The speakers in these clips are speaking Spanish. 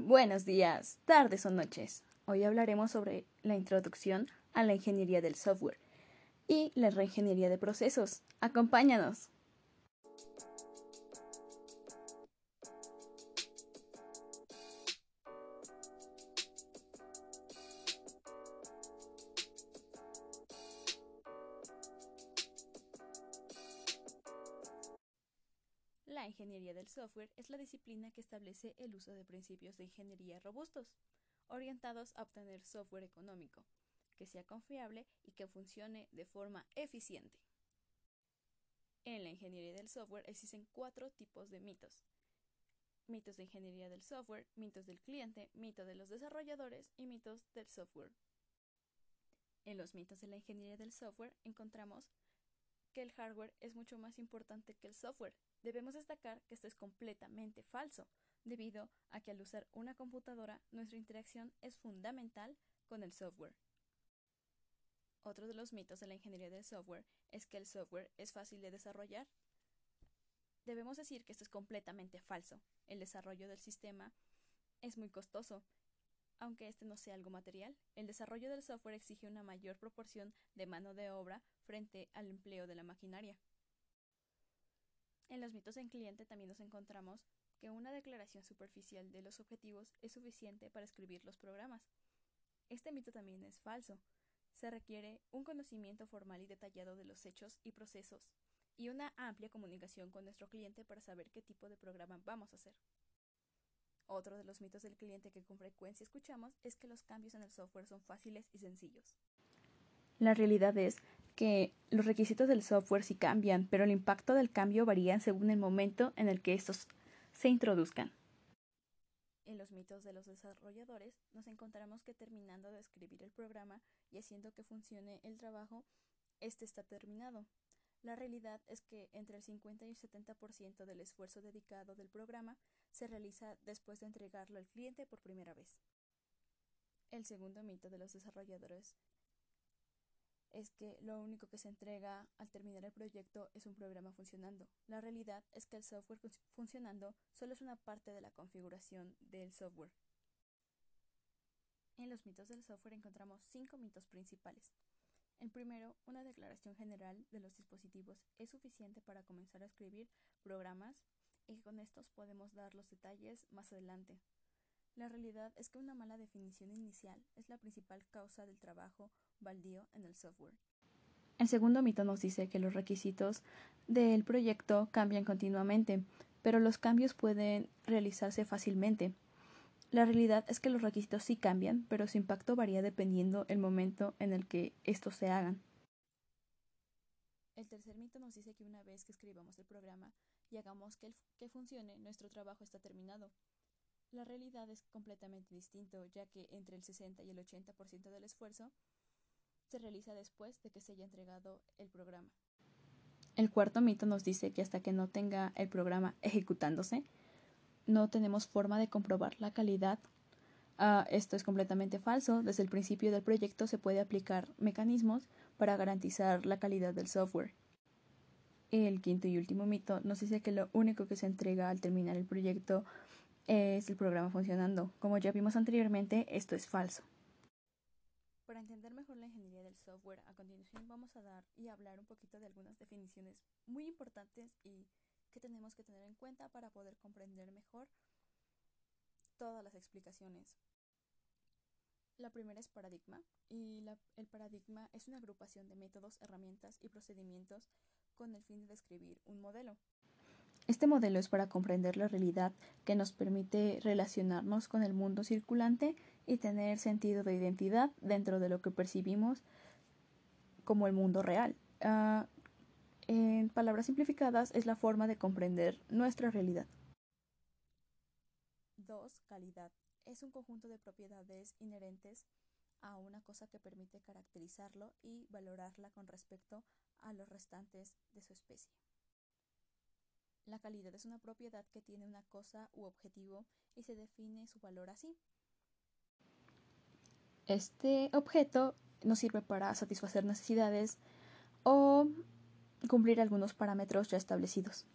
Buenos días, tardes o noches. Hoy hablaremos sobre la introducción a la ingeniería del software y la reingeniería de procesos. Acompáñanos. La ingeniería del software es la disciplina que establece el uso de principios de ingeniería robustos, orientados a obtener software económico, que sea confiable y que funcione de forma eficiente. En la ingeniería del software existen cuatro tipos de mitos. Mitos de ingeniería del software, mitos del cliente, mito de los desarrolladores y mitos del software. En los mitos de la ingeniería del software encontramos que el hardware es mucho más importante que el software. Debemos destacar que esto es completamente falso, debido a que al usar una computadora nuestra interacción es fundamental con el software. Otro de los mitos de la ingeniería del software es que el software es fácil de desarrollar. Debemos decir que esto es completamente falso. El desarrollo del sistema es muy costoso. Aunque este no sea algo material, el desarrollo del software exige una mayor proporción de mano de obra frente al empleo de la maquinaria. En los mitos en cliente también nos encontramos que una declaración superficial de los objetivos es suficiente para escribir los programas. Este mito también es falso. Se requiere un conocimiento formal y detallado de los hechos y procesos y una amplia comunicación con nuestro cliente para saber qué tipo de programa vamos a hacer. Otro de los mitos del cliente que con frecuencia escuchamos es que los cambios en el software son fáciles y sencillos. La realidad es que los requisitos del software sí cambian, pero el impacto del cambio varía según el momento en el que estos se introduzcan. En los mitos de los desarrolladores nos encontramos que terminando de escribir el programa y haciendo que funcione el trabajo, este está terminado. La realidad es que entre el 50 y el 70% del esfuerzo dedicado del programa se realiza después de entregarlo al cliente por primera vez. El segundo mito de los desarrolladores es que lo único que se entrega al terminar el proyecto es un programa funcionando. La realidad es que el software funcionando solo es una parte de la configuración del software. En los mitos del software encontramos cinco mitos principales. El primero, una declaración general de los dispositivos es suficiente para comenzar a escribir programas y con estos podemos dar los detalles más adelante. La realidad es que una mala definición inicial es la principal causa del trabajo baldío en el software. El segundo mito nos dice que los requisitos del proyecto cambian continuamente, pero los cambios pueden realizarse fácilmente. La realidad es que los requisitos sí cambian, pero su impacto varía dependiendo el momento en el que estos se hagan. El tercer mito nos dice que una vez que escribamos el programa y hagamos que, que funcione, nuestro trabajo está terminado. La realidad es completamente distinto, ya que entre el 60 y el 80% del esfuerzo se realiza después de que se haya entregado el programa. El cuarto mito nos dice que hasta que no tenga el programa ejecutándose, no tenemos forma de comprobar la calidad. Uh, esto es completamente falso. Desde el principio del proyecto se puede aplicar mecanismos para garantizar la calidad del software. El quinto y último mito nos dice que lo único que se entrega al terminar el proyecto es el programa funcionando. Como ya vimos anteriormente, esto es falso. Para entender mejor la ingeniería del software, a continuación vamos a dar y hablar un poquito de algunas definiciones muy importantes y que tenemos que tener en cuenta para poder comprender mejor todas las explicaciones. La primera es paradigma y el paradigma es una agrupación de métodos, herramientas y procedimientos con el fin de describir un modelo. Este modelo es para comprender la realidad que nos permite relacionarnos con el mundo circulante y tener sentido de identidad dentro de lo que percibimos como el mundo real. Uh, en palabras simplificadas, es la forma de comprender nuestra realidad. 2. Calidad. Es un conjunto de propiedades inherentes a una cosa que permite caracterizarlo y valorarla con respecto a los restantes de su especie. La calidad es una propiedad que tiene una cosa u objetivo y se define su valor así. Este objeto nos sirve para satisfacer necesidades o cumplir algunos parámetros ya establecidos.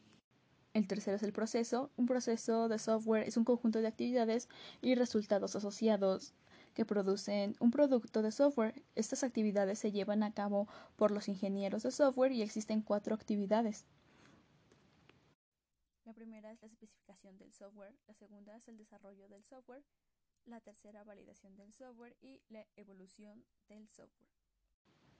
El tercero es el proceso. Un proceso de software es un conjunto de actividades y resultados asociados que producen un producto de software. Estas actividades se llevan a cabo por los ingenieros de software y existen cuatro actividades. La primera es la especificación del software, la segunda es el desarrollo del software, la tercera validación del software y la evolución del software.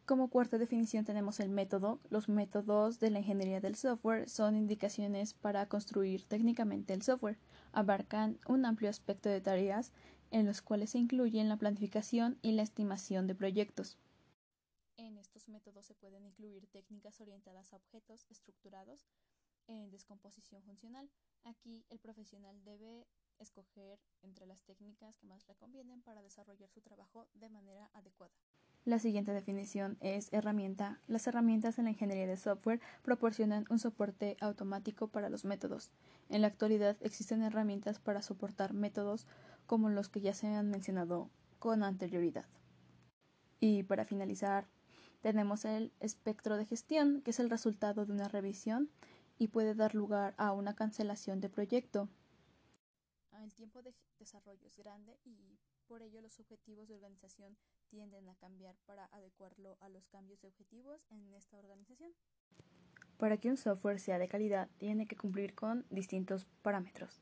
Como cuarta definición tenemos el método. Los métodos de la ingeniería del software son indicaciones para construir técnicamente el software. Abarcan un amplio aspecto de tareas en los cuales se incluyen la planificación y la estimación de proyectos. En estos métodos se pueden incluir técnicas orientadas a objetos estructurados en descomposición funcional. Aquí el profesional debe escoger entre las técnicas que más le convienen para desarrollar su trabajo de manera adecuada. La siguiente definición es herramienta. Las herramientas en la ingeniería de software proporcionan un soporte automático para los métodos. En la actualidad existen herramientas para soportar métodos como los que ya se han mencionado con anterioridad. Y para finalizar, tenemos el espectro de gestión, que es el resultado de una revisión y puede dar lugar a una cancelación de proyecto. El tiempo de desarrollo es grande y por ello los objetivos de organización tienden a cambiar para adecuarlo a los cambios de objetivos en esta organización. Para que un software sea de calidad, tiene que cumplir con distintos parámetros.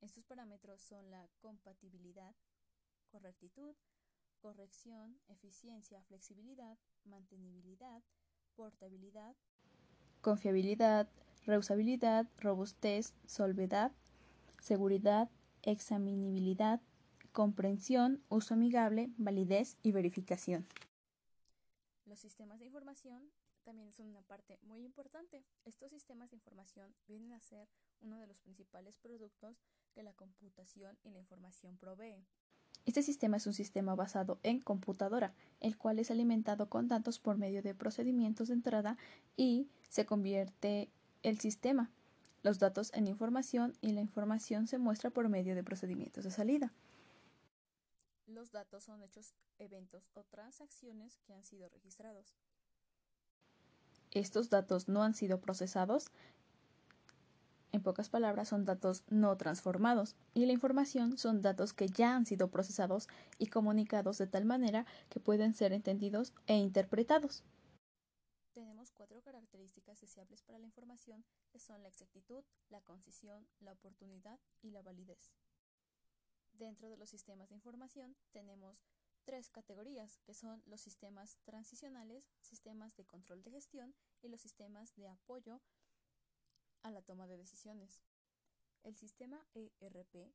Estos parámetros son la compatibilidad, correctitud, corrección, eficiencia, flexibilidad, mantenibilidad, portabilidad, confiabilidad, reusabilidad, robustez, solvedad, seguridad, examinabilidad, comprensión, uso amigable, validez y verificación. Los sistemas de información también son una parte muy importante. Estos sistemas de información vienen a ser uno de los principales productos que la computación y la información provee. Este sistema es un sistema basado en computadora, el cual es alimentado con datos por medio de procedimientos de entrada y se convierte el sistema, los datos en información y la información se muestra por medio de procedimientos de salida. Los datos son hechos, eventos o transacciones que han sido registrados. Estos datos no han sido procesados en pocas palabras, son datos no transformados y la información son datos que ya han sido procesados y comunicados de tal manera que pueden ser entendidos e interpretados. Tenemos cuatro características deseables para la información que son la exactitud, la concisión, la oportunidad y la validez. Dentro de los sistemas de información tenemos tres categorías que son los sistemas transicionales, sistemas de control de gestión y los sistemas de apoyo a la toma de decisiones. El sistema ERP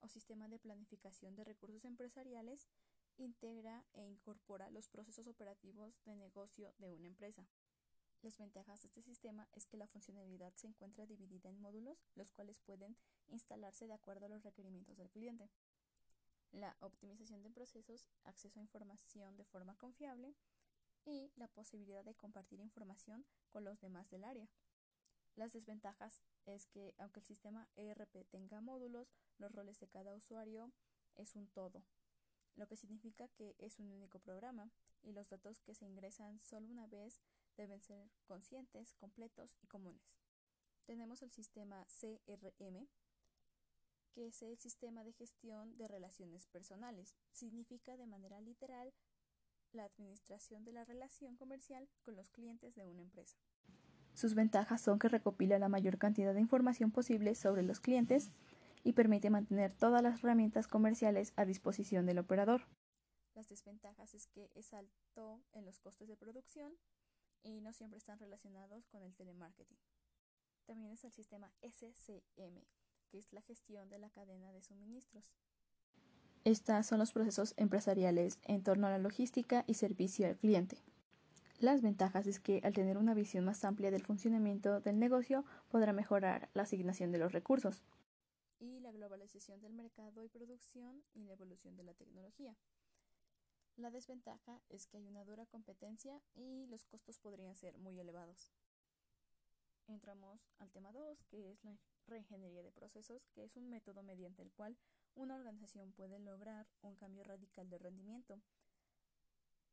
o sistema de planificación de recursos empresariales integra e incorpora los procesos operativos de negocio de una empresa. Las ventajas de este sistema es que la funcionalidad se encuentra dividida en módulos, los cuales pueden instalarse de acuerdo a los requerimientos del cliente. La optimización de procesos, acceso a información de forma confiable y la posibilidad de compartir información con los demás del área. Las desventajas es que aunque el sistema ERP tenga módulos, los roles de cada usuario es un todo, lo que significa que es un único programa y los datos que se ingresan solo una vez deben ser conscientes, completos y comunes. Tenemos el sistema CRM, que es el sistema de gestión de relaciones personales. Significa de manera literal la administración de la relación comercial con los clientes de una empresa. Sus ventajas son que recopila la mayor cantidad de información posible sobre los clientes y permite mantener todas las herramientas comerciales a disposición del operador. Las desventajas es que es alto en los costes de producción y no siempre están relacionados con el telemarketing. También es el sistema SCM, que es la gestión de la cadena de suministros. Estos son los procesos empresariales en torno a la logística y servicio al cliente. Las ventajas es que al tener una visión más amplia del funcionamiento del negocio podrá mejorar la asignación de los recursos y la globalización del mercado y producción y la evolución de la tecnología. La desventaja es que hay una dura competencia y los costos podrían ser muy elevados. Entramos al tema 2, que es la reingeniería de procesos, que es un método mediante el cual una organización puede lograr un cambio radical de rendimiento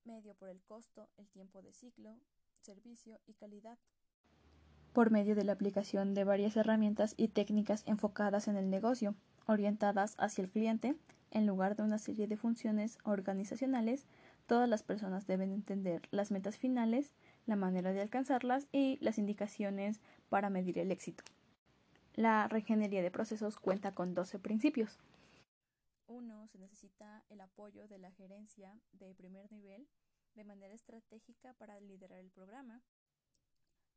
medio por el costo, el tiempo de ciclo, servicio y calidad. por medio de la aplicación de varias herramientas y técnicas enfocadas en el negocio, orientadas hacia el cliente, en lugar de una serie de funciones organizacionales, todas las personas deben entender las metas finales, la manera de alcanzarlas y las indicaciones para medir el éxito. La reingeniería de procesos cuenta con 12 principios. 1. Se necesita el apoyo de la gerencia de primer nivel de manera estratégica para liderar el programa.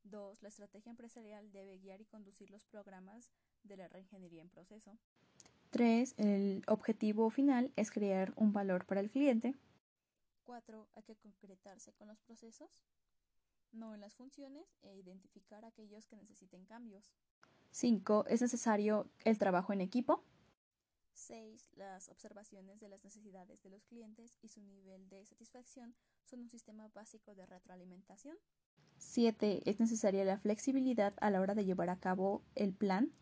2. La estrategia empresarial debe guiar y conducir los programas de la reingeniería en proceso. 3. El objetivo final es crear un valor para el cliente. 4. Hay que concretarse con los procesos, no en las funciones, e identificar aquellos que necesiten cambios. 5. Es necesario el trabajo en equipo. 6. Las observaciones de las necesidades de los clientes y su nivel de satisfacción son un sistema básico de retroalimentación. 7. Es necesaria la flexibilidad a la hora de llevar a cabo el plan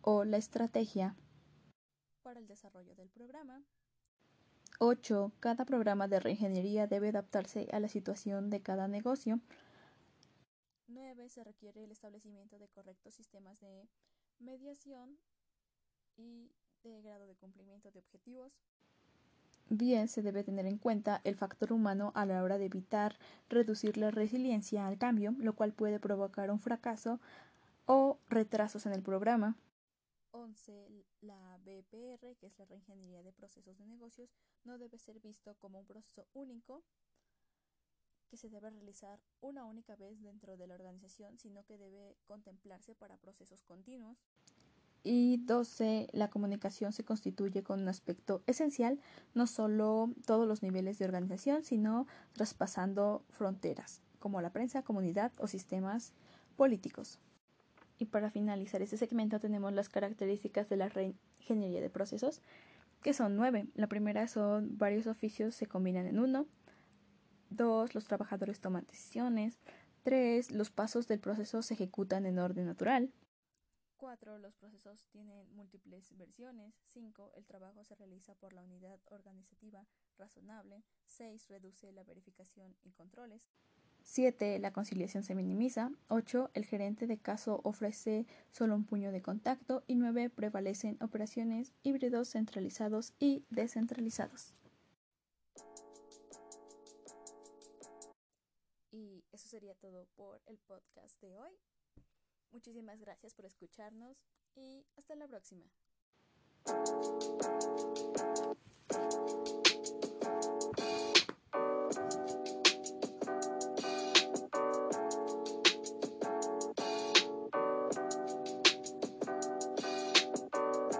o la estrategia para el desarrollo del programa. 8. Cada programa de reingeniería debe adaptarse a la situación de cada negocio. 9. Se requiere el establecimiento de correctos sistemas de mediación y de grado de cumplimiento de objetivos. Bien, se debe tener en cuenta el factor humano a la hora de evitar reducir la resiliencia al cambio, lo cual puede provocar un fracaso o retrasos en el programa. 11. La BPR, que es la reingeniería de procesos de negocios, no debe ser visto como un proceso único que se debe realizar una única vez dentro de la organización, sino que debe contemplarse para procesos continuos. Y 12. La comunicación se constituye con un aspecto esencial, no solo todos los niveles de organización, sino traspasando fronteras, como la prensa, comunidad o sistemas políticos. Y para finalizar este segmento tenemos las características de la reingeniería de procesos, que son nueve. La primera son varios oficios se combinan en uno. Dos, los trabajadores toman decisiones. Tres, los pasos del proceso se ejecutan en orden natural. 4. Los procesos tienen múltiples versiones. 5. El trabajo se realiza por la unidad organizativa razonable. 6. Reduce la verificación y controles. 7. La conciliación se minimiza. 8. El gerente de caso ofrece solo un puño de contacto. Y 9. Prevalecen operaciones híbridos centralizados y descentralizados. Y eso sería todo por el podcast de hoy. Muchísimas gracias por escucharnos y hasta la próxima.